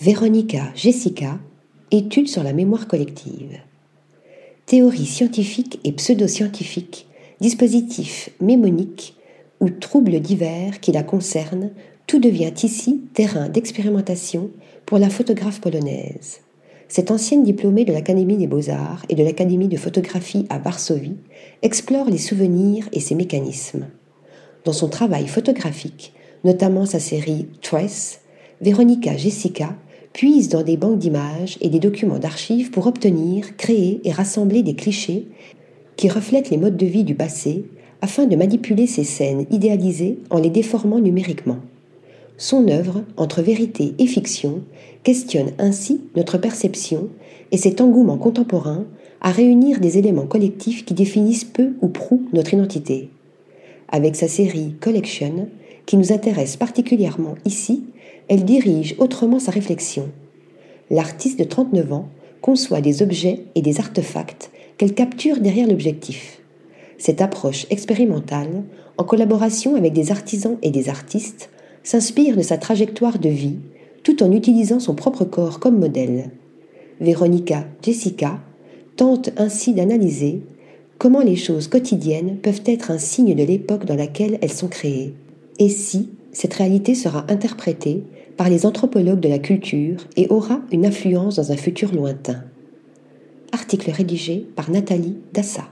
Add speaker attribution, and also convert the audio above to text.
Speaker 1: Véronica Jessica, étude sur la mémoire collective. Théorie scientifique et pseudo-scientifique, dispositifs mémoniques ou troubles divers qui la concernent, tout devient ici terrain d'expérimentation pour la photographe polonaise. Cette ancienne diplômée de l'Académie des beaux-arts et de l'Académie de photographie à Varsovie explore les souvenirs et ses mécanismes. Dans son travail photographique, notamment sa série Trace, Véronica Jessica puise dans des banques d'images et des documents d'archives pour obtenir, créer et rassembler des clichés qui reflètent les modes de vie du passé afin de manipuler ces scènes idéalisées en les déformant numériquement. Son œuvre, entre vérité et fiction, questionne ainsi notre perception et cet engouement contemporain à réunir des éléments collectifs qui définissent peu ou prou notre identité. Avec sa série Collection, qui nous intéresse particulièrement ici, elle dirige autrement sa réflexion. L'artiste de 39 ans conçoit des objets et des artefacts qu'elle capture derrière l'objectif. Cette approche expérimentale, en collaboration avec des artisans et des artistes, s'inspire de sa trajectoire de vie tout en utilisant son propre corps comme modèle. Véronica Jessica tente ainsi d'analyser comment les choses quotidiennes peuvent être un signe de l'époque dans laquelle elles sont créées, et si cette réalité sera interprétée par les anthropologues de la culture et aura une influence dans un futur lointain. Article rédigé par Nathalie Dassa.